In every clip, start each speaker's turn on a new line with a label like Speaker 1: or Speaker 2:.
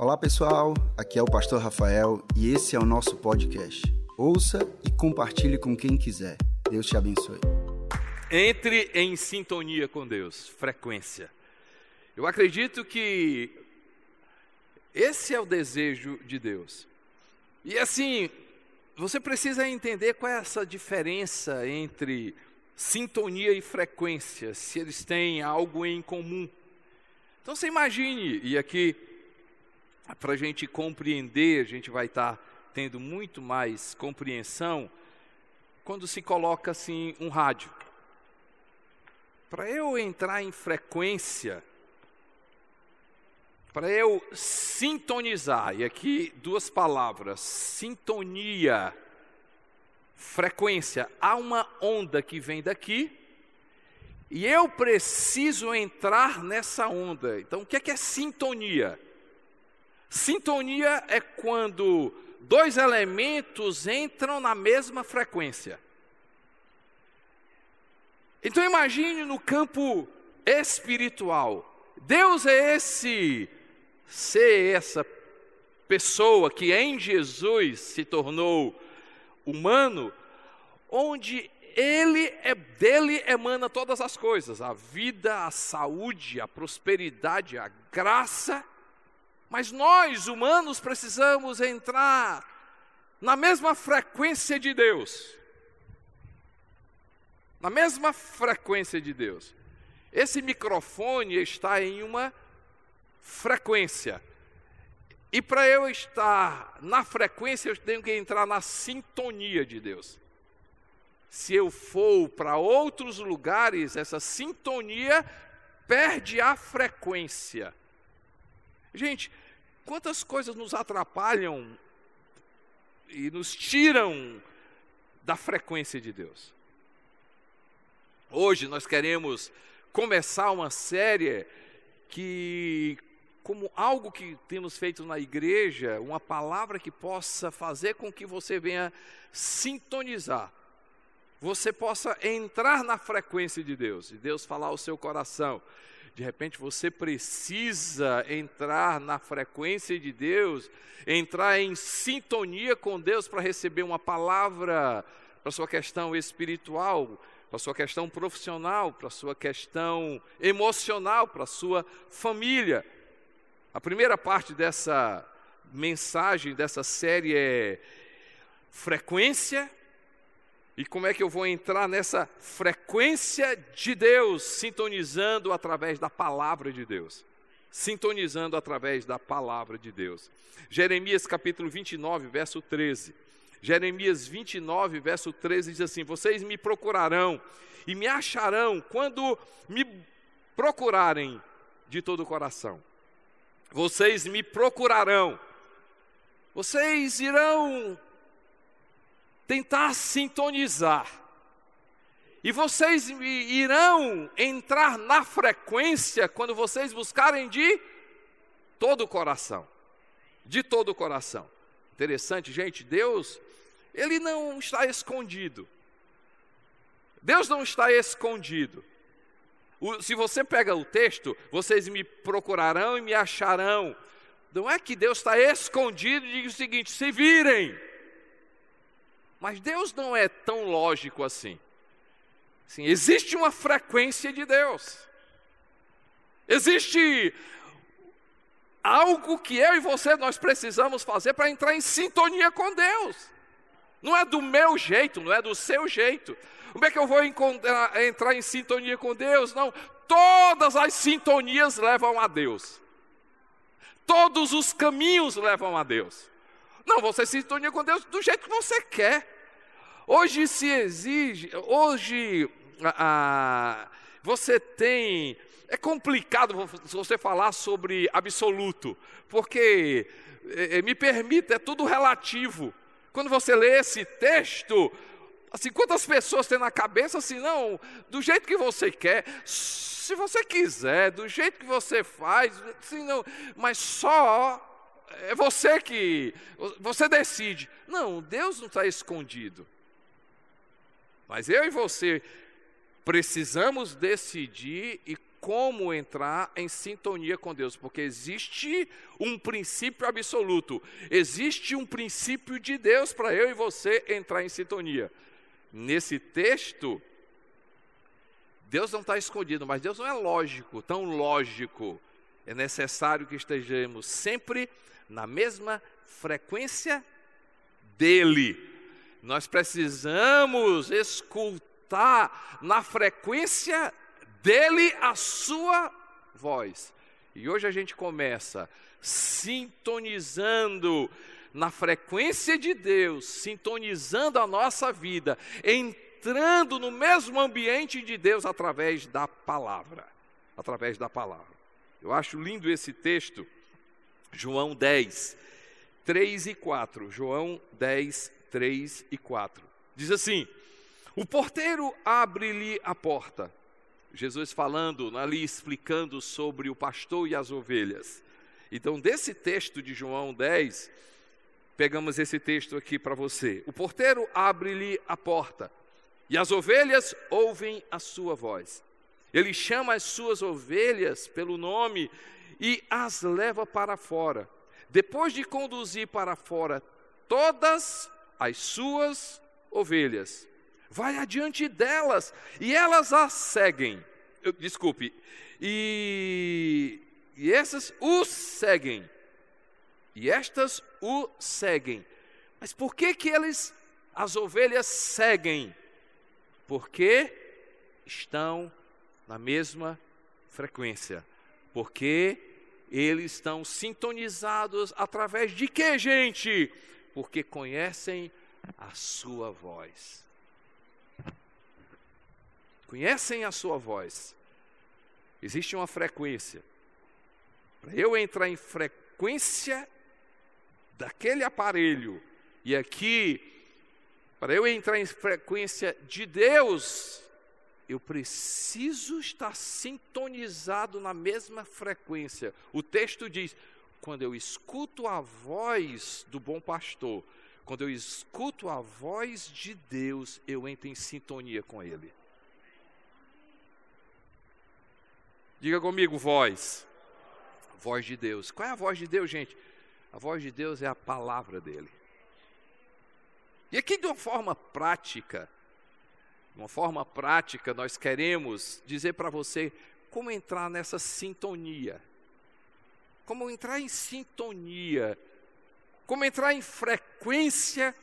Speaker 1: Olá pessoal, aqui é o Pastor Rafael e esse é o nosso podcast. Ouça e compartilhe com quem quiser. Deus te abençoe.
Speaker 2: Entre em sintonia com Deus, frequência. Eu acredito que esse é o desejo de Deus. E assim, você precisa entender qual é essa diferença entre sintonia e frequência, se eles têm algo em comum. Então você imagine, e aqui, para a gente compreender, a gente vai estar tá tendo muito mais compreensão, quando se coloca assim um rádio. Para eu entrar em frequência, para eu sintonizar, e aqui duas palavras, sintonia, frequência, há uma onda que vem daqui, e eu preciso entrar nessa onda. Então, o que é, que é sintonia? Sintonia é quando dois elementos entram na mesma frequência. Então imagine no campo espiritual. Deus é esse ser essa pessoa que em Jesus se tornou humano, onde ele é dele emana todas as coisas, a vida, a saúde, a prosperidade, a graça. Mas nós, humanos, precisamos entrar na mesma frequência de Deus. Na mesma frequência de Deus. Esse microfone está em uma frequência. E para eu estar na frequência, eu tenho que entrar na sintonia de Deus. Se eu for para outros lugares, essa sintonia perde a frequência. Gente, quantas coisas nos atrapalham e nos tiram da frequência de Deus? Hoje nós queremos começar uma série que, como algo que temos feito na igreja, uma palavra que possa fazer com que você venha sintonizar, você possa entrar na frequência de Deus, e Deus falar ao seu coração. De repente você precisa entrar na frequência de Deus, entrar em sintonia com Deus para receber uma palavra para sua questão espiritual, para sua questão profissional, para sua questão emocional, para sua família. A primeira parte dessa mensagem dessa série é frequência e como é que eu vou entrar nessa frequência de Deus, sintonizando através da palavra de Deus? Sintonizando através da palavra de Deus. Jeremias capítulo 29, verso 13. Jeremias 29, verso 13 diz assim: Vocês me procurarão e me acharão quando me procurarem de todo o coração. Vocês me procurarão. Vocês irão tentar sintonizar. E vocês irão entrar na frequência quando vocês buscarem de todo o coração. De todo o coração. Interessante, gente, Deus, Ele não está escondido. Deus não está escondido. O, se você pega o texto, vocês me procurarão e me acharão. Não é que Deus está escondido e diz o seguinte: se virem. Mas Deus não é tão lógico assim. Sim, existe uma frequência de Deus. Existe algo que eu e você nós precisamos fazer para entrar em sintonia com Deus. Não é do meu jeito, não é do seu jeito. Como é que eu vou entrar em sintonia com Deus? Não, todas as sintonias levam a Deus. Todos os caminhos levam a Deus. Não, você sintonia com Deus do jeito que você quer. Hoje se exige, hoje ah, você tem. É complicado você falar sobre absoluto, porque, eh, me permita, é tudo relativo. Quando você lê esse texto, assim, quantas pessoas tem na cabeça assim, não, do jeito que você quer, se você quiser, do jeito que você faz, assim, não, mas só é você que, você decide. Não, Deus não está escondido. Mas eu e você precisamos decidir e como entrar em sintonia com Deus, porque existe um princípio absoluto, existe um princípio de Deus para eu e você entrar em sintonia. Nesse texto, Deus não está escondido, mas Deus não é lógico, tão lógico. É necessário que estejamos sempre na mesma frequência dele. Nós precisamos escutar na frequência dele a sua voz. E hoje a gente começa sintonizando na frequência de Deus, sintonizando a nossa vida, entrando no mesmo ambiente de Deus através da palavra. Através da palavra. Eu acho lindo esse texto, João 10, 3 e 4. João 10, 3 e 4. Diz assim: O porteiro abre-lhe a porta. Jesus falando ali, explicando sobre o pastor e as ovelhas. Então, desse texto de João 10, pegamos esse texto aqui para você. O porteiro abre-lhe a porta, e as ovelhas ouvem a sua voz. Ele chama as suas ovelhas pelo nome e as leva para fora. Depois de conduzir para fora todas as suas ovelhas, vai adiante delas e elas a seguem. Desculpe, e, e essas o seguem e estas o seguem. Mas por que que eles, as ovelhas, seguem? Porque estão na mesma frequência. Porque eles estão sintonizados através de que, gente? Porque conhecem a sua voz. Conhecem a sua voz. Existe uma frequência. Para eu entrar em frequência daquele aparelho. E aqui, para eu entrar em frequência de Deus, eu preciso estar sintonizado na mesma frequência. O texto diz: quando eu escuto a voz do bom pastor, quando eu escuto a voz de Deus, eu entro em sintonia com Ele. Diga comigo, voz. Voz de Deus. Qual é a voz de Deus, gente? A voz de Deus é a palavra dele. E aqui, de uma forma prática, de uma forma prática, nós queremos dizer para você como entrar nessa sintonia. Como entrar em sintonia. Como entrar em frequência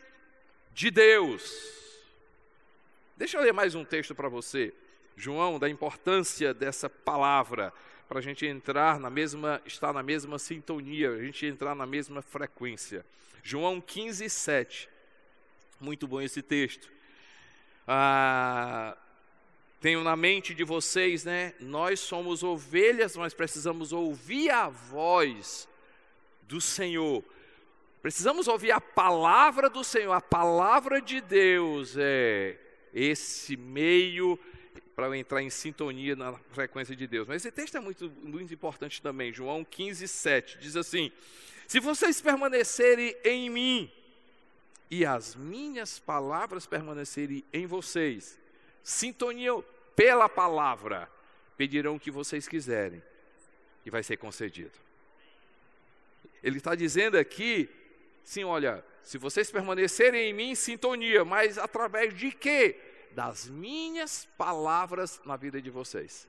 Speaker 2: de Deus. Deixa eu ler mais um texto para você, João, da importância dessa palavra para a gente entrar na mesma, estar na mesma sintonia, a gente entrar na mesma frequência. João 15, 7. Muito bom esse texto. Ah, tenho na mente de vocês, né? Nós somos ovelhas, mas precisamos ouvir a voz do Senhor. Precisamos ouvir a palavra do Senhor, a palavra de Deus é esse meio para entrar em sintonia na frequência de Deus. Mas esse texto é muito, muito importante também, João 15, 7, diz assim: Se vocês permanecerem em mim e as minhas palavras permanecerem em vocês, sintonia pela palavra, pedirão o que vocês quiserem e vai ser concedido. Ele está dizendo aqui, sim, olha, se vocês permanecerem em mim, sintonia, mas através de quê? das minhas palavras na vida de vocês.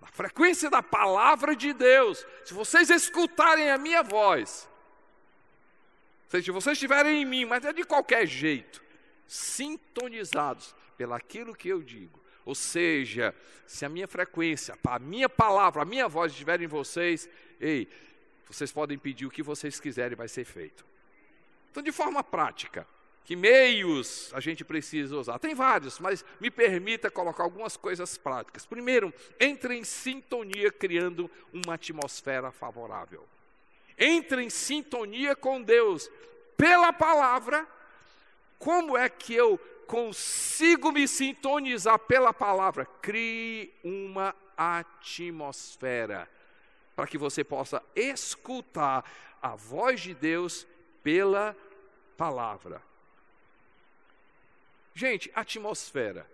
Speaker 2: Na frequência da palavra de Deus. Se vocês escutarem a minha voz, se vocês estiverem em mim, mas é de qualquer jeito, sintonizados pelaquilo que eu digo. Ou seja, se a minha frequência, a minha palavra, a minha voz estiver em vocês, ei, vocês podem pedir o que vocês quiserem, vai ser feito. Então, de forma prática, que meios a gente precisa usar? Tem vários, mas me permita colocar algumas coisas práticas. Primeiro, entre em sintonia criando uma atmosfera favorável. Entre em sintonia com Deus pela palavra. Como é que eu consigo me sintonizar pela palavra? Crie uma atmosfera para que você possa escutar a voz de Deus pela palavra. Gente, atmosfera.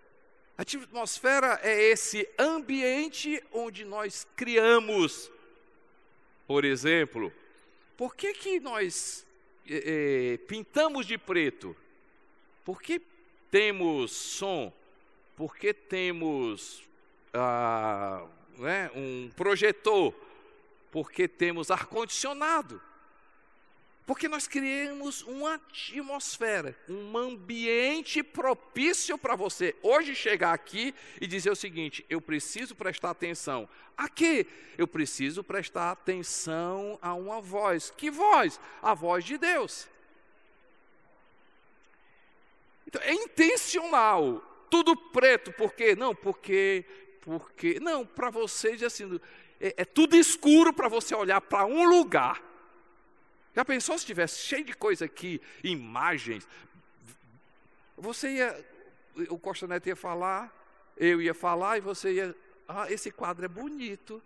Speaker 2: Atmosfera é esse ambiente onde nós criamos. Por exemplo, por que, que nós é, pintamos de preto? Por que temos som? Por que temos ah, né, um projetor? Por que temos ar-condicionado? Porque nós criamos uma atmosfera, um ambiente propício para você hoje chegar aqui e dizer o seguinte: eu preciso prestar atenção. A quê? Eu preciso prestar atenção a uma voz. Que voz? A voz de Deus. Então, é intencional. Tudo preto, por quê? Não, porque, porque, não, para vocês assim, é, é tudo escuro para você olhar para um lugar já pensou se tivesse cheio de coisa aqui, imagens? Você ia, o Costa Neto ia falar, eu ia falar e você ia, ah, esse quadro é bonito.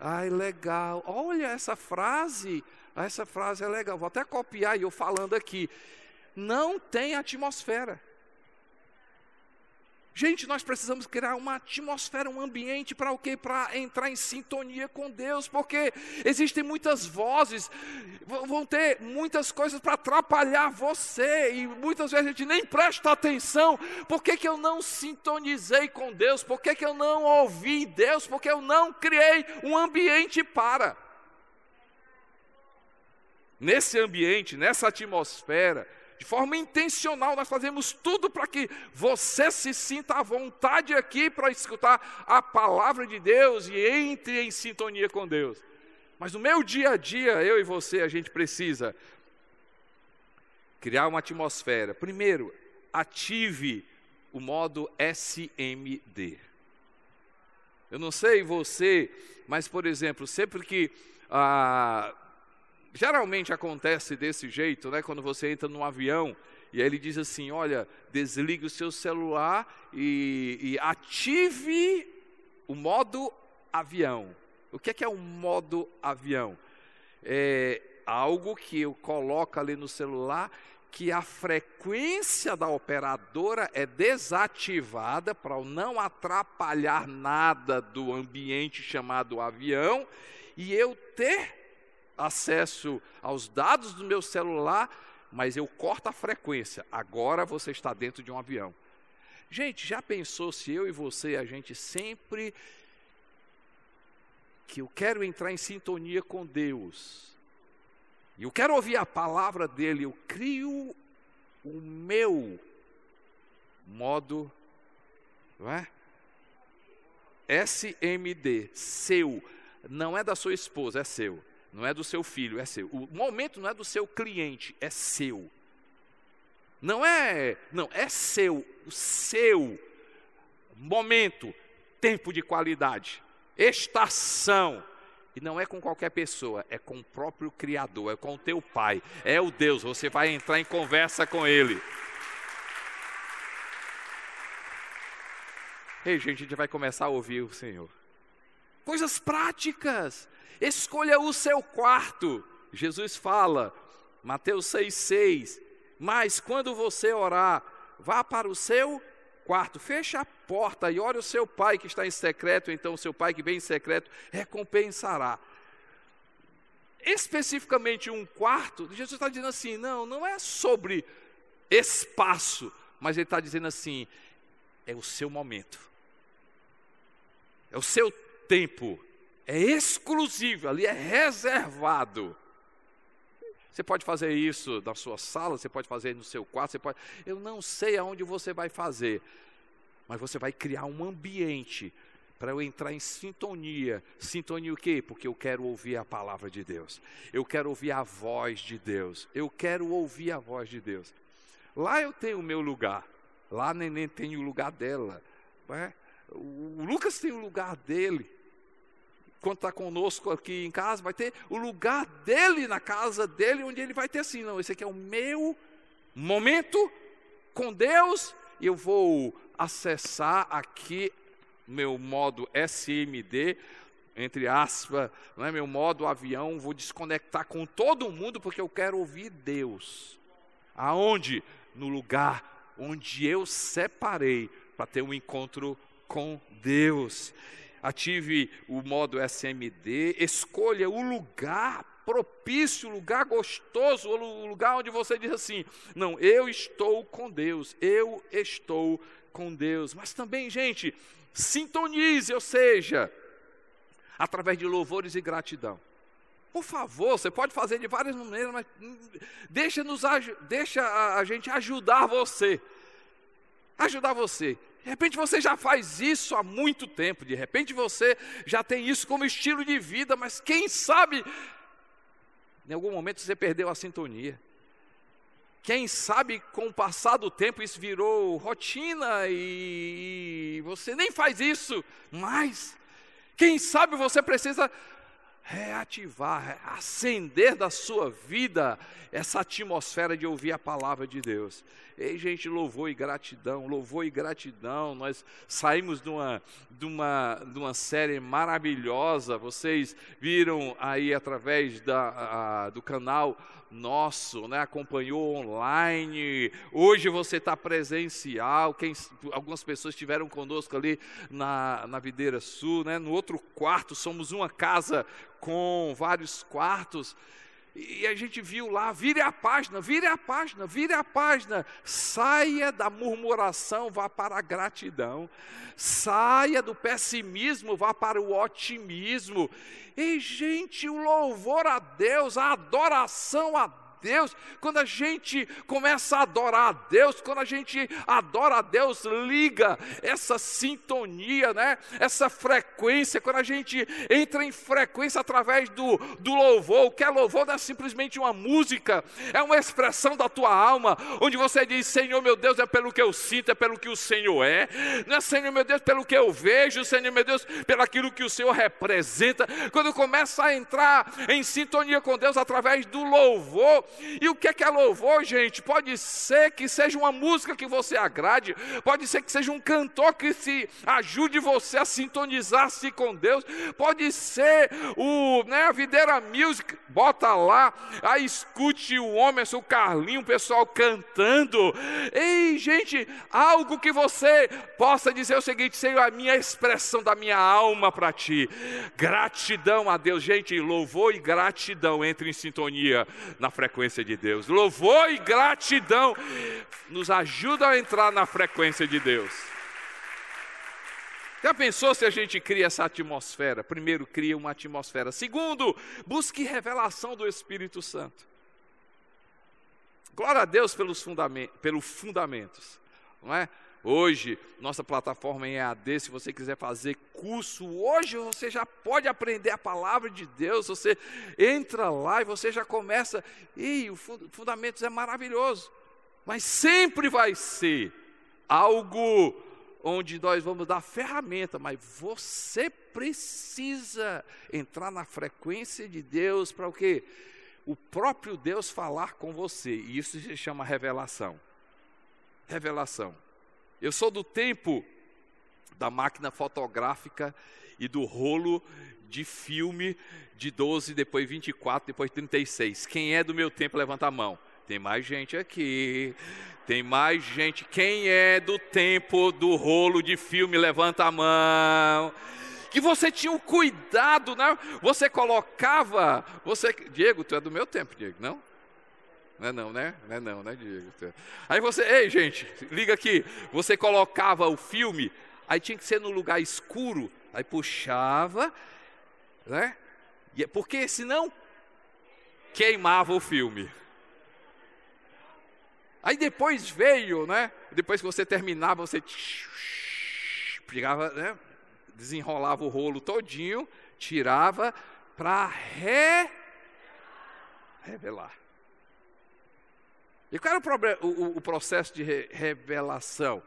Speaker 2: Ai, legal. Olha essa frase. Essa frase é legal. Vou até copiar eu falando aqui. Não tem atmosfera. Gente, nós precisamos criar uma atmosfera, um ambiente para o quê? Para entrar em sintonia com Deus, porque existem muitas vozes, vão ter muitas coisas para atrapalhar você, e muitas vezes a gente nem presta atenção. Por que, que eu não sintonizei com Deus? Por que, que eu não ouvi Deus? Porque eu não criei um ambiente para. Nesse ambiente, nessa atmosfera, de forma intencional, nós fazemos tudo para que você se sinta à vontade aqui para escutar a palavra de Deus e entre em sintonia com Deus. Mas no meu dia a dia, eu e você, a gente precisa criar uma atmosfera. Primeiro, ative o modo SMD. Eu não sei você, mas por exemplo, sempre que ah, geralmente acontece desse jeito, né? Quando você entra num avião e aí ele diz assim: olha, desligue o seu celular e, e ative o modo avião. O que é, que é o modo avião? É algo que eu coloco ali no celular que a frequência da operadora é desativada para não atrapalhar nada do ambiente chamado avião e eu ter acesso aos dados do meu celular, mas eu corto a frequência. Agora você está dentro de um avião. Gente, já pensou se eu e você, a gente sempre que eu quero entrar em sintonia com Deus, e eu quero ouvir a palavra dele, eu crio o meu modo, não é? SMD, seu, não é da sua esposa, é seu. Não é do seu filho, é seu. O momento não é do seu cliente, é seu. Não é, não, é seu, o seu momento, tempo de qualidade, estação. E não é com qualquer pessoa, é com o próprio Criador, é com o teu Pai, é o Deus. Você vai entrar em conversa com Ele. Ei, gente, a gente vai começar a ouvir o Senhor. Coisas práticas. Escolha o seu quarto. Jesus fala, Mateus 6,6. Mas quando você orar, vá para o seu quarto, feche a porta e ore o seu pai que está em secreto, então o seu pai que vem em secreto recompensará. Especificamente um quarto, Jesus está dizendo assim: não, não é sobre espaço, mas ele está dizendo assim: é o seu momento, é o seu tempo, é exclusivo, ali é reservado. Você pode fazer isso na sua sala, você pode fazer no seu quarto, você pode. Eu não sei aonde você vai fazer, mas você vai criar um ambiente para eu entrar em sintonia. Sintonia o quê? Porque eu quero ouvir a palavra de Deus. Eu quero ouvir a voz de Deus. Eu quero ouvir a voz de Deus. Lá eu tenho o meu lugar. Lá a neném tem o lugar dela. É? O Lucas tem o lugar dele quando está conosco aqui em casa, vai ter o lugar dele na casa dele, onde ele vai ter assim, não, esse aqui é o meu momento com Deus, e eu vou acessar aqui meu modo SMD, entre aspas, não é meu modo avião, vou desconectar com todo mundo porque eu quero ouvir Deus. Aonde? No lugar onde eu separei para ter um encontro com Deus. Ative o modo SMD, escolha o lugar propício, o lugar gostoso, o lugar onde você diz assim: não, eu estou com Deus, eu estou com Deus. Mas também, gente, sintonize, ou seja, através de louvores e gratidão. Por favor, você pode fazer de várias maneiras, mas deixa, nos, deixa a, gente ajudar você. Ajudar você. De repente você já faz isso há muito tempo, de repente você já tem isso como estilo de vida, mas quem sabe, em algum momento você perdeu a sintonia. Quem sabe com o passar do tempo isso virou rotina e você nem faz isso mais. Quem sabe você precisa reativar, acender da sua vida essa atmosfera de ouvir a palavra de Deus. Ei, gente, louvor e gratidão, louvor e gratidão. Nós saímos de uma, de uma, de uma série maravilhosa. Vocês viram aí através da, a, do canal nosso, né? acompanhou online. Hoje você está presencial. Quem, algumas pessoas estiveram conosco ali na, na Videira Sul, né? no outro quarto. Somos uma casa com vários quartos. E a gente viu lá, vire a página, vire a página, vire a página, saia da murmuração, vá para a gratidão, saia do pessimismo, vá para o otimismo. E, gente, o louvor a Deus, a adoração a Deus, quando a gente começa a adorar a Deus, quando a gente adora a Deus, liga essa sintonia, né? essa frequência, quando a gente entra em frequência através do, do louvor, o que é louvor não é simplesmente uma música, é uma expressão da tua alma, onde você diz: Senhor meu Deus, é pelo que eu sinto, é pelo que o Senhor é, não é Senhor meu Deus, pelo que eu vejo, Senhor meu Deus, pelo aquilo que o Senhor representa. Quando começa a entrar em sintonia com Deus através do louvor, e o que é que é louvor, gente? Pode ser que seja uma música que você agrade, pode ser que seja um cantor que se ajude você a sintonizar-se com Deus, pode ser o, né, a Videira Music, bota lá, aí escute o homem, o Carlinho, o pessoal cantando. Ei, gente, algo que você possa dizer o seguinte: Senhor, a minha expressão da minha alma para ti. Gratidão a Deus, gente, louvor e gratidão entre em sintonia na frequência frequência de Deus. Louvor e gratidão nos ajudam a entrar na frequência de Deus. Já pensou se a gente cria essa atmosfera? Primeiro, cria uma atmosfera. Segundo, busque revelação do Espírito Santo. Glória a Deus pelos fundamentos, pelos fundamentos, não é? Hoje, nossa plataforma em EAD, se você quiser fazer curso, hoje você já pode aprender a palavra de Deus, você entra lá e você já começa, e o Fundamentos é maravilhoso, mas sempre vai ser algo onde nós vamos dar ferramenta, mas você precisa entrar na frequência de Deus para o quê? O próprio Deus falar com você, e isso se chama revelação. Revelação. Eu sou do tempo da máquina fotográfica e do rolo de filme de 12, depois 24, depois 36. Quem é do meu tempo, levanta a mão. Tem mais gente aqui. Tem mais gente. Quem é do tempo do rolo de filme, levanta a mão. Que você tinha o cuidado, né? Você colocava, você, Diego, tu é do meu tempo, Diego, não? Não é não, né? Não é não, né, Diego? Aí você, ei, gente, liga aqui. Você colocava o filme, aí tinha que ser no lugar escuro, aí puxava, né? É porque senão queimava o filme. Aí depois veio, né? Depois que você terminava, você pegava, né? desenrolava o rolo todinho, tirava para re... revelar. E qual era o, o, o processo de re revelação?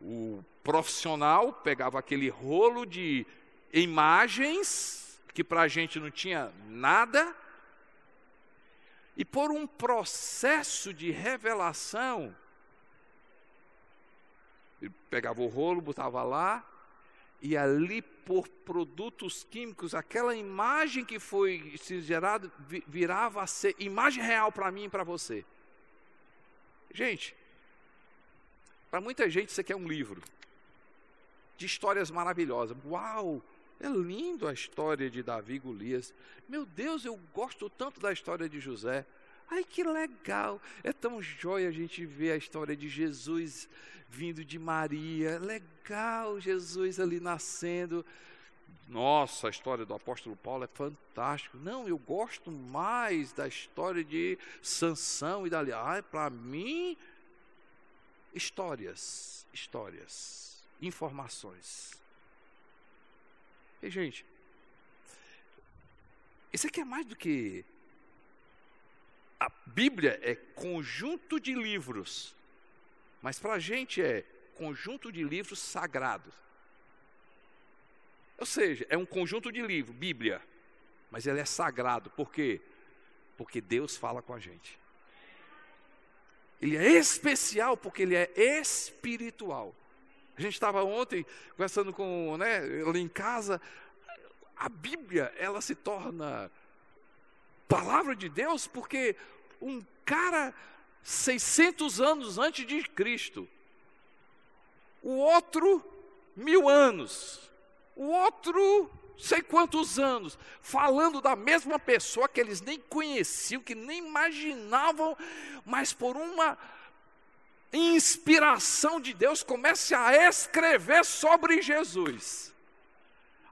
Speaker 2: O profissional pegava aquele rolo de imagens, que para a gente não tinha nada, e por um processo de revelação, ele pegava o rolo, botava lá, e ali por produtos químicos, aquela imagem que foi gerada virava a ser imagem real para mim e para você. Gente, para muita gente isso aqui é um livro. de histórias maravilhosas. Uau! É lindo a história de Davi e Golias. Meu Deus, eu gosto tanto da história de José. Ai, que legal! É tão jóia a gente ver a história de Jesus vindo de Maria. Legal, Jesus ali nascendo. Nossa, a história do apóstolo Paulo é fantástico. Não, eu gosto mais da história de Sansão e dali. Ai, para mim, histórias, histórias, informações. E, gente, isso aqui é mais do que. A Bíblia é conjunto de livros, mas para a gente é conjunto de livros sagrados. Ou seja, é um conjunto de livros, Bíblia, mas ele é sagrado, por quê? Porque Deus fala com a gente. Ele é especial porque ele é espiritual. A gente estava ontem conversando com, né, ali em casa, a Bíblia, ela se torna palavra de Deus porque um cara 600 anos antes de Cristo, o outro mil anos, o outro sei quantos anos, falando da mesma pessoa que eles nem conheciam, que nem imaginavam, mas por uma inspiração de Deus, comece a escrever sobre Jesus.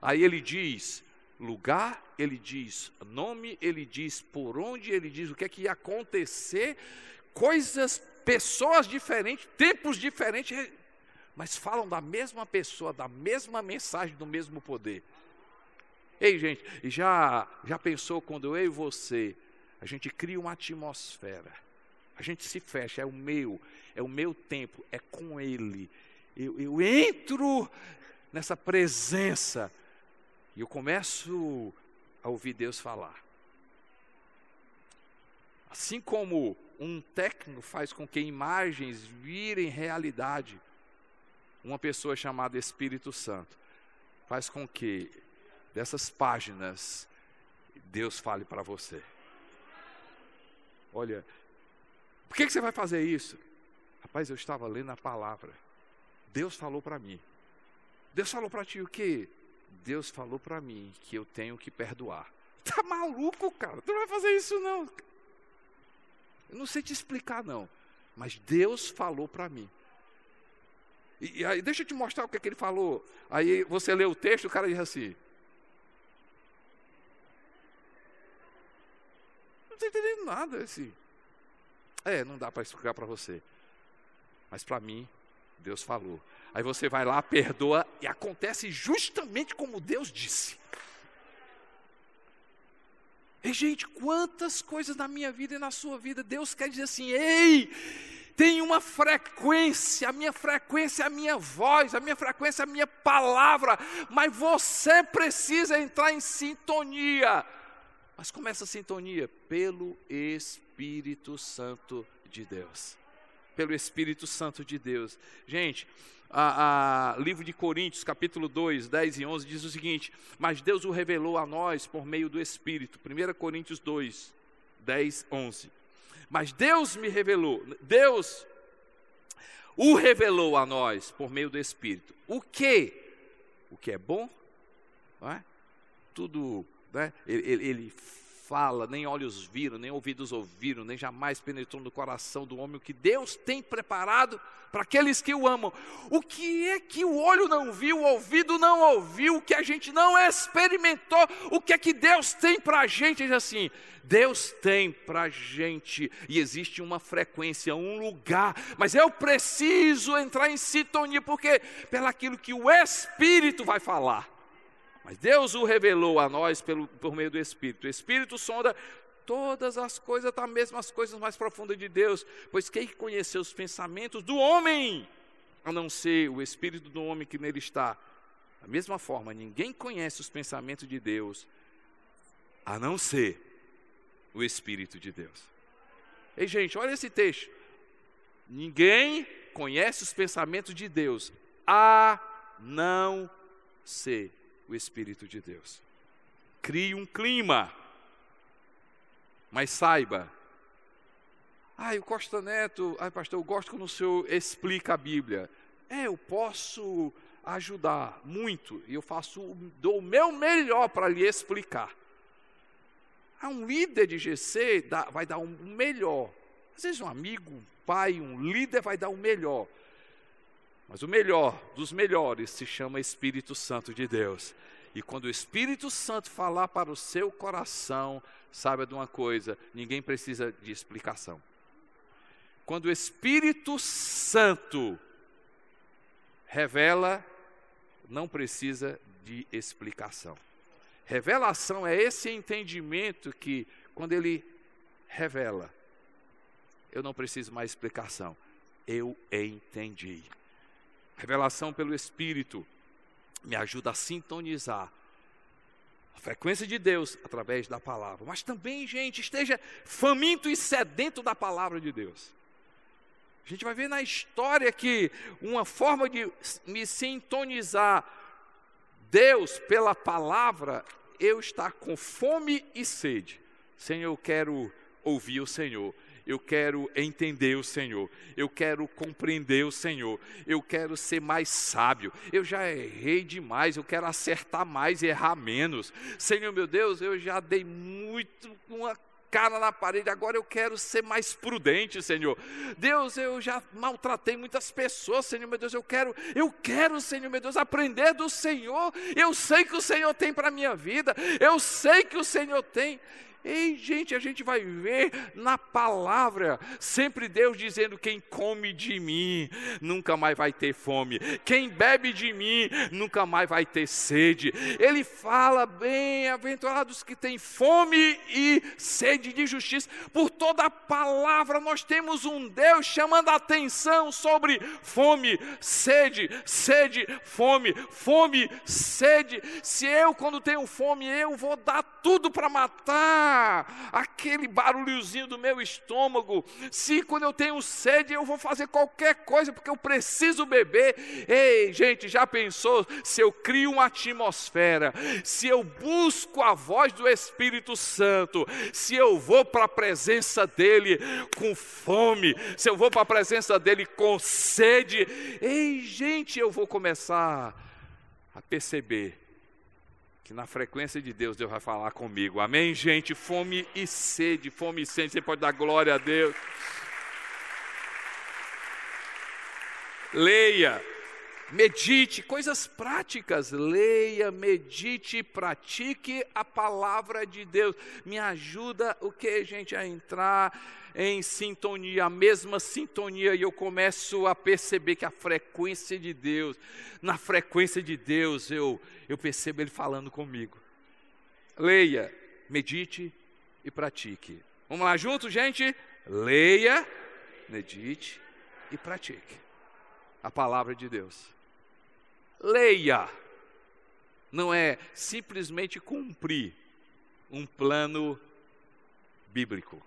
Speaker 2: Aí ele diz lugar, ele diz nome, ele diz por onde, ele diz o que é que ia acontecer, coisas, pessoas diferentes, tempos diferentes, mas falam da mesma pessoa, da mesma mensagem, do mesmo poder. Ei, gente, já, já pensou quando eu e você, a gente cria uma atmosfera, a gente se fecha, é o meu, é o meu tempo, é com Ele. Eu, eu entro nessa presença e eu começo a ouvir Deus falar. Assim como um técnico faz com que imagens virem realidade, uma pessoa chamada Espírito Santo faz com que dessas páginas, Deus fale para você. Olha, por que, que você vai fazer isso? Rapaz, eu estava lendo a palavra. Deus falou para mim. Deus falou para ti o quê? Deus falou para mim que eu tenho que perdoar. Tá maluco, cara? Tu não vai fazer isso não. Eu não sei te explicar não, mas Deus falou para mim. E, aí, deixa eu te mostrar o que, é que ele falou. Aí você lê o texto, o cara diz assim: estou entendendo nada. Assim. É, não dá para explicar para você. Mas para mim, Deus falou. Aí você vai lá, perdoa, e acontece justamente como Deus disse. E, gente, quantas coisas na minha vida e na sua vida, Deus quer dizer assim: ei, tem uma frequência, a minha frequência é a minha voz, a minha frequência é a minha palavra, mas você precisa entrar em sintonia. Mas como é essa sintonia? Pelo Espírito Santo de Deus. Pelo Espírito Santo de Deus. Gente, a, a, livro de Coríntios, capítulo 2, 10 e 11, diz o seguinte: Mas Deus o revelou a nós por meio do Espírito. 1 Coríntios 2, 10, 11. Mas Deus me revelou, Deus o revelou a nós por meio do Espírito. O que? O que é bom, é? tudo né? Ele, ele, ele, fala, nem olhos viram, nem ouvidos ouviram, nem jamais penetrou no coração do homem o que Deus tem preparado para aqueles que o amam. O que é que o olho não viu, o ouvido não ouviu, o que a gente não experimentou, o que é que Deus tem para a gente? Diz assim: Deus tem para a gente, e existe uma frequência, um lugar, mas eu preciso entrar em sintonia, porque pelaquilo que o Espírito vai falar. Mas Deus o revelou a nós pelo, por meio do Espírito. O Espírito sonda todas as coisas, até mesmo as coisas mais profundas de Deus. Pois quem conheceu os pensamentos do homem, a não ser o Espírito do homem que nele está? Da mesma forma, ninguém conhece os pensamentos de Deus, a não ser o Espírito de Deus. Ei, gente, olha esse texto. Ninguém conhece os pensamentos de Deus, a não ser o Espírito de Deus. Crie um clima, mas saiba. Ai, o Costa Neto, ai pastor, eu gosto quando o senhor explica a Bíblia. É, eu posso ajudar muito, e eu faço, dou o meu melhor para lhe explicar. Ah, um líder de GC dá, vai dar um melhor. Às vezes um amigo, um pai, um líder vai dar o melhor. Mas o melhor dos melhores se chama Espírito Santo de Deus. E quando o Espírito Santo falar para o seu coração, saiba de uma coisa: ninguém precisa de explicação. Quando o Espírito Santo revela, não precisa de explicação. Revelação é esse entendimento que, quando ele revela, eu não preciso mais explicação. Eu entendi. Revelação pelo Espírito me ajuda a sintonizar a frequência de Deus através da palavra. Mas também, gente, esteja faminto e sedento da palavra de Deus. A gente vai ver na história que uma forma de me sintonizar Deus pela palavra, eu estar com fome e sede. Senhor, eu quero ouvir o Senhor. Eu quero entender o Senhor, eu quero compreender o Senhor, eu quero ser mais sábio. Eu já errei demais, eu quero acertar mais e errar menos. Senhor meu Deus, eu já dei muito uma cara na parede, agora eu quero ser mais prudente, Senhor. Deus, eu já maltratei muitas pessoas, Senhor, meu Deus, eu quero, eu quero, Senhor, meu Deus, aprender do Senhor. Eu sei que o Senhor tem para a minha vida, eu sei que o Senhor tem. Ei, gente, a gente vai ver na palavra, sempre Deus dizendo: quem come de mim nunca mais vai ter fome, quem bebe de mim nunca mais vai ter sede. Ele fala: bem-aventurados que têm fome e sede de justiça. Por toda a palavra, nós temos um Deus chamando a atenção sobre fome, sede, sede, fome, fome, sede. Se eu, quando tenho fome, eu vou dar tudo para matar aquele barulhozinho do meu estômago. Se quando eu tenho sede eu vou fazer qualquer coisa porque eu preciso beber. Ei, gente, já pensou se eu crio uma atmosfera, se eu busco a voz do Espírito Santo, se eu vou para a presença dele com fome, se eu vou para a presença dele com sede, ei, gente, eu vou começar a perceber que na frequência de Deus, Deus vai falar comigo. Amém, gente? Fome e sede, fome e sede. Você pode dar glória a Deus. Leia, medite, coisas práticas. Leia, medite, pratique a palavra de Deus. Me ajuda o que, gente, a entrar em sintonia, a mesma sintonia, e eu começo a perceber que a frequência de Deus, na frequência de Deus, eu, eu percebo Ele falando comigo. Leia, medite e pratique. Vamos lá juntos, gente? Leia, medite e pratique a palavra de Deus. Leia, não é simplesmente cumprir um plano bíblico.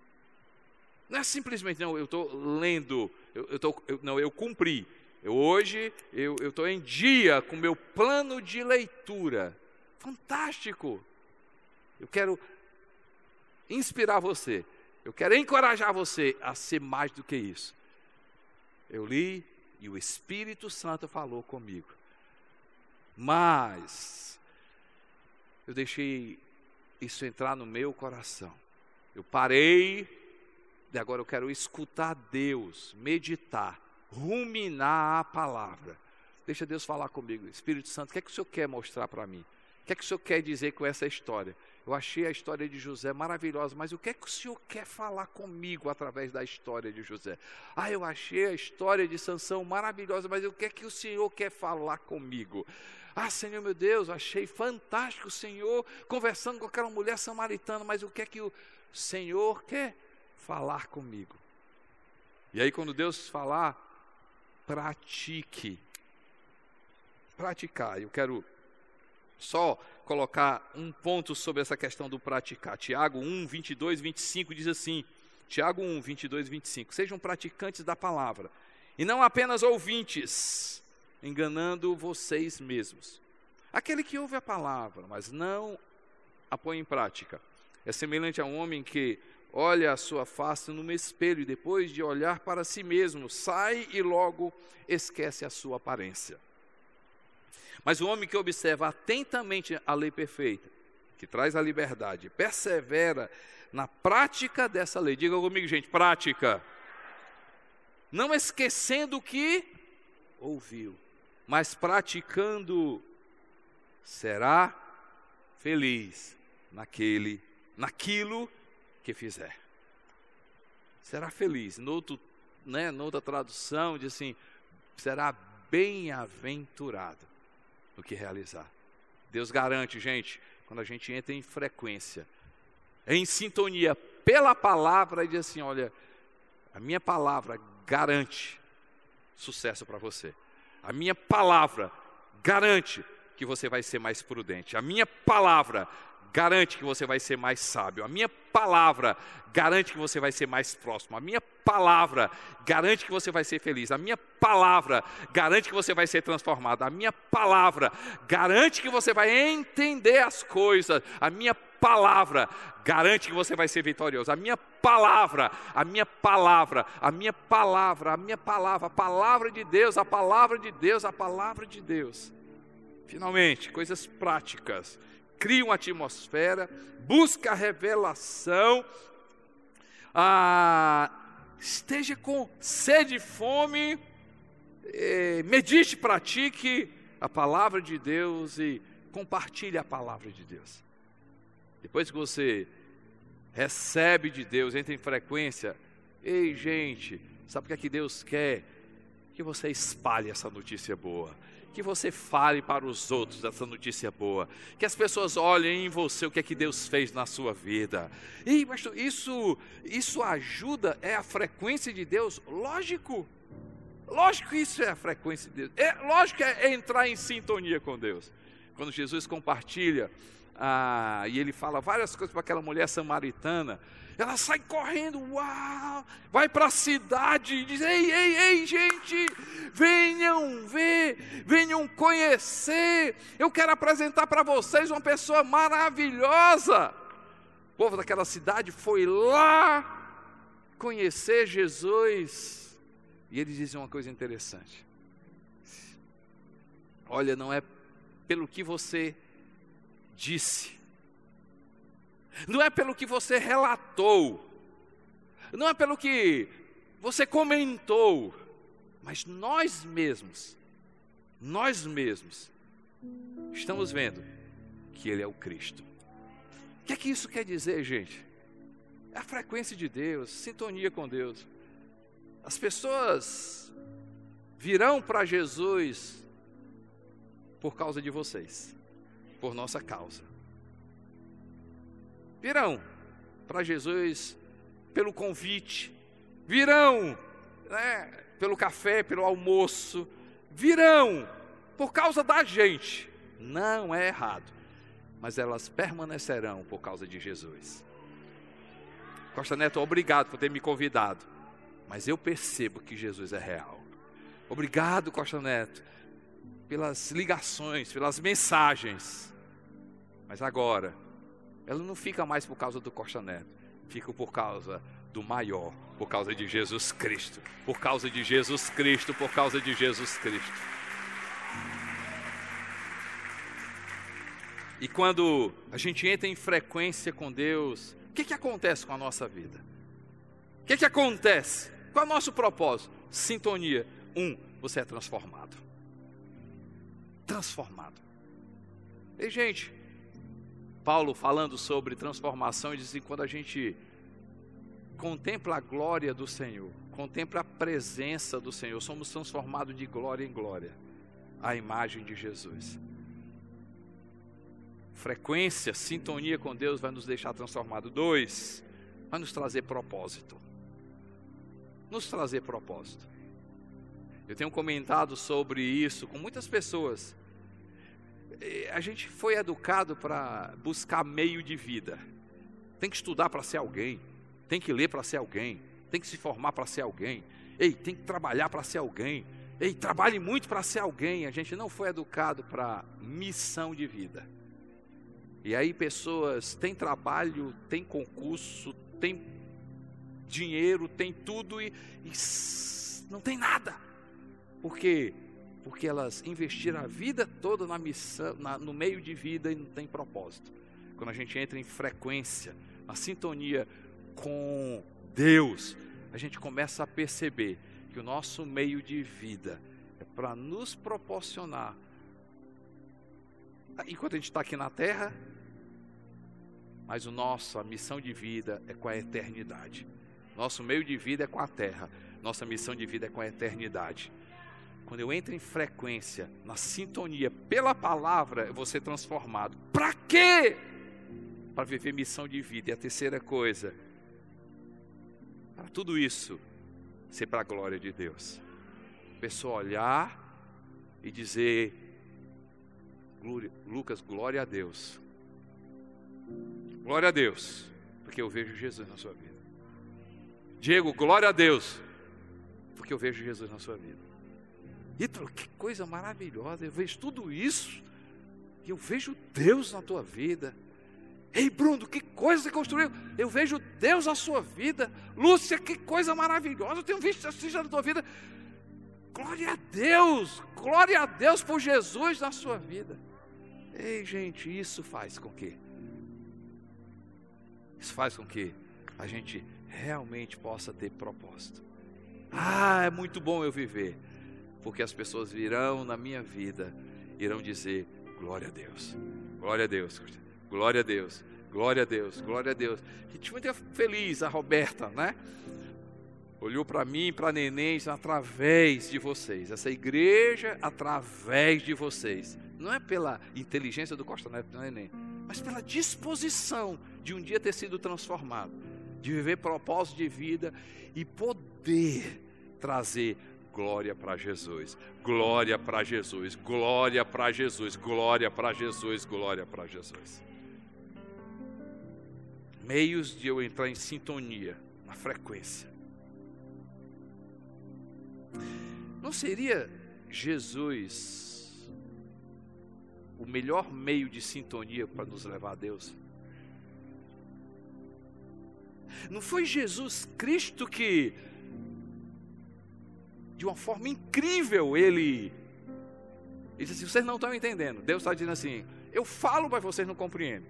Speaker 2: Não é simplesmente, não, eu estou lendo, eu, eu tô, eu, não, eu cumpri. Eu, hoje eu estou em dia com meu plano de leitura. Fantástico! Eu quero inspirar você, eu quero encorajar você a ser mais do que isso. Eu li e o Espírito Santo falou comigo. Mas eu deixei isso entrar no meu coração. Eu parei e agora eu quero escutar Deus, meditar, ruminar a palavra. Deixa Deus falar comigo. Espírito Santo, o que é que o Senhor quer mostrar para mim? O que é que o Senhor quer dizer com essa história? Eu achei a história de José maravilhosa, mas o que é que o Senhor quer falar comigo através da história de José? Ah, eu achei a história de Sansão maravilhosa, mas o que é que o Senhor quer falar comigo? Ah, Senhor meu Deus, achei fantástico o Senhor conversando com aquela mulher samaritana, mas o que é que o Senhor quer falar comigo. E aí, quando Deus falar, pratique. Praticar. Eu quero só colocar um ponto sobre essa questão do praticar. Tiago 1, 22, 25 diz assim: Tiago 1, 22, 25. Sejam praticantes da palavra e não apenas ouvintes, enganando vocês mesmos. Aquele que ouve a palavra, mas não a põe em prática, é semelhante a um homem que olha a sua face num espelho e depois de olhar para si mesmo, sai e logo esquece a sua aparência. Mas o homem que observa atentamente a lei perfeita, que traz a liberdade, persevera na prática dessa lei. Diga comigo, gente, prática. Não esquecendo o que ouviu, mas praticando, será feliz naquele, naquilo que fizer. Será feliz. Né, noutra tradução diz assim, será bem-aventurado no que realizar. Deus garante, gente, quando a gente entra em frequência, em sintonia pela palavra e diz assim: olha, a minha palavra garante sucesso para você. A minha palavra garante que você vai ser mais prudente. A minha palavra garante que você vai ser mais sábio. A minha palavra garante que você vai ser mais próximo. A minha palavra garante que você vai ser feliz. A minha palavra garante que você vai ser transformado. A minha palavra garante que você vai entender as coisas. A minha palavra garante que você vai ser vitorioso. A minha palavra, a minha palavra, a minha palavra, a minha palavra, a palavra de Deus, a palavra de Deus, a palavra de Deus. Finalmente, coisas práticas cria uma atmosfera, busca a revelação, ah, esteja com sede e fome, eh, medite, pratique a palavra de Deus e compartilhe a palavra de Deus. Depois que você recebe de Deus, entra em frequência, ei gente, sabe o que é que Deus quer? Que você espalhe essa notícia boa que você fale para os outros essa notícia boa, que as pessoas olhem em você o que é que Deus fez na sua vida. E isso isso ajuda é a frequência de Deus, lógico. Lógico que isso é a frequência de Deus. É lógico que é entrar em sintonia com Deus. Quando Jesus compartilha ah, e ele fala várias coisas para aquela mulher samaritana, ela sai correndo, uau, vai para a cidade e diz: Ei, ei, ei, gente, venham ver, venham conhecer. Eu quero apresentar para vocês uma pessoa maravilhosa. O povo daquela cidade foi lá conhecer Jesus. E eles dizem uma coisa interessante: Olha, não é pelo que você disse, não é pelo que você relatou, não é pelo que você comentou, mas nós mesmos, nós mesmos, estamos vendo que Ele é o Cristo. O que é que isso quer dizer, gente? É a frequência de Deus, sintonia com Deus. As pessoas virão para Jesus por causa de vocês, por nossa causa virão para Jesus pelo convite, virão né, pelo café, pelo almoço, virão por causa da gente. Não é errado, mas elas permanecerão por causa de Jesus. Costa Neto, obrigado por ter me convidado, mas eu percebo que Jesus é real. Obrigado, Costa Neto, pelas ligações, pelas mensagens. Mas agora, ela não fica mais por causa do Costa Neto, fica por causa do maior, por causa de Jesus Cristo, por causa de Jesus Cristo, por causa de Jesus Cristo. E quando a gente entra em frequência com Deus, o que, que acontece com a nossa vida? O que, que acontece? Qual é o nosso propósito? Sintonia. Um, você é transformado. Transformado. E, gente, Paulo falando sobre transformação, e diz que quando a gente contempla a glória do Senhor, contempla a presença do Senhor, somos transformados de glória em glória à imagem de Jesus. Frequência, sintonia com Deus vai nos deixar transformados. Dois, vai nos trazer propósito. Nos trazer propósito. Eu tenho comentado sobre isso com muitas pessoas a gente foi educado para buscar meio de vida. Tem que estudar para ser alguém, tem que ler para ser alguém, tem que se formar para ser alguém. Ei, tem que trabalhar para ser alguém. Ei, trabalhe muito para ser alguém. A gente não foi educado para missão de vida. E aí pessoas têm trabalho, têm concurso, têm dinheiro, têm tudo e, e não tem nada. Porque porque elas investiram a vida toda na missão, na, no meio de vida e não tem propósito. Quando a gente entra em frequência, na sintonia com Deus, a gente começa a perceber que o nosso meio de vida é para nos proporcionar, enquanto a gente está aqui na terra, mas o nosso, a missão de vida é com a eternidade. Nosso meio de vida é com a terra, nossa missão de vida é com a eternidade. Quando eu entro em frequência, na sintonia pela palavra, eu vou ser transformado. Para quê? Para viver missão de vida. E a terceira coisa, para tudo isso, ser para a glória de Deus. A pessoa olhar e dizer, Lucas, glória a Deus. Glória a Deus, porque eu vejo Jesus na sua vida. Diego, glória a Deus, porque eu vejo Jesus na sua vida. Ítalo, que coisa maravilhosa, eu vejo tudo isso, e eu vejo Deus na tua vida. Ei, Bruno, que coisa você construiu. Eu vejo Deus na sua vida. Lúcia, que coisa maravilhosa. Eu tenho visto assim na tua vida. Glória a Deus, glória a Deus por Jesus na sua vida. Ei, gente, isso faz com que isso faz com que a gente realmente possa ter propósito. Ah, é muito bom eu viver, porque as pessoas virão na minha vida, irão dizer glória a Deus, glória a Deus, glória a Deus, glória a Deus, glória a Deus. Gente muito feliz, a Roberta, né? Olhou para mim, para neném, através de vocês. Essa igreja, através de vocês. Não é pela inteligência do Costa Neto, neném, mas pela disposição de um dia ter sido transformado, de viver propósito de vida e poder trazer glória para Jesus, glória para Jesus, glória para Jesus, glória para Jesus, glória para Jesus. Meios de eu entrar em sintonia, na frequência. Não seria Jesus o melhor meio de sintonia para nos levar a Deus? Não foi Jesus Cristo que, de uma forma incrível, ele, ele disse assim: vocês não estão entendendo. Deus está dizendo assim: eu falo, mas vocês não compreendem.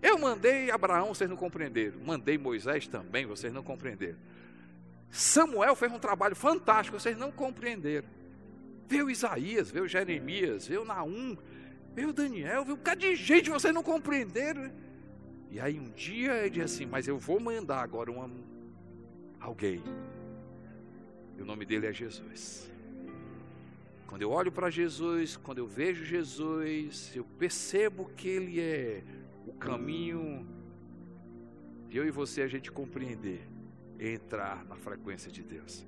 Speaker 2: Eu mandei Abraão, vocês não compreenderam. Mandei Moisés também, vocês não compreenderam. Samuel fez um trabalho fantástico, vocês não compreenderam. Veio Isaías, veio Jeremias, veio Naum, veio Daniel, veio um bocado de gente, vocês não compreenderam. E aí um dia ele diz assim, mas eu vou mandar agora uma, alguém. E o nome dele é Jesus. Quando eu olho para Jesus, quando eu vejo Jesus, eu percebo que Ele é o caminho de eu e você a gente compreender entrar na frequência de Deus.